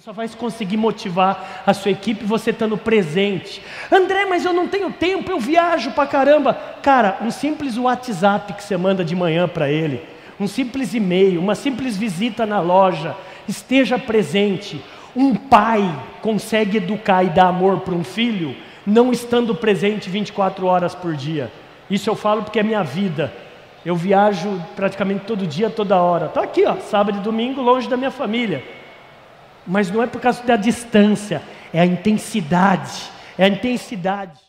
Você só vai conseguir motivar a sua equipe você estando presente. André, mas eu não tenho tempo, eu viajo pra caramba. Cara, um simples WhatsApp que você manda de manhã para ele, um simples e-mail, uma simples visita na loja, esteja presente. Um pai consegue educar e dar amor para um filho não estando presente 24 horas por dia. Isso eu falo porque é minha vida. Eu viajo praticamente todo dia, toda hora. Estou aqui, ó, sábado e domingo, longe da minha família. Mas não é por causa da distância, é a intensidade. É a intensidade.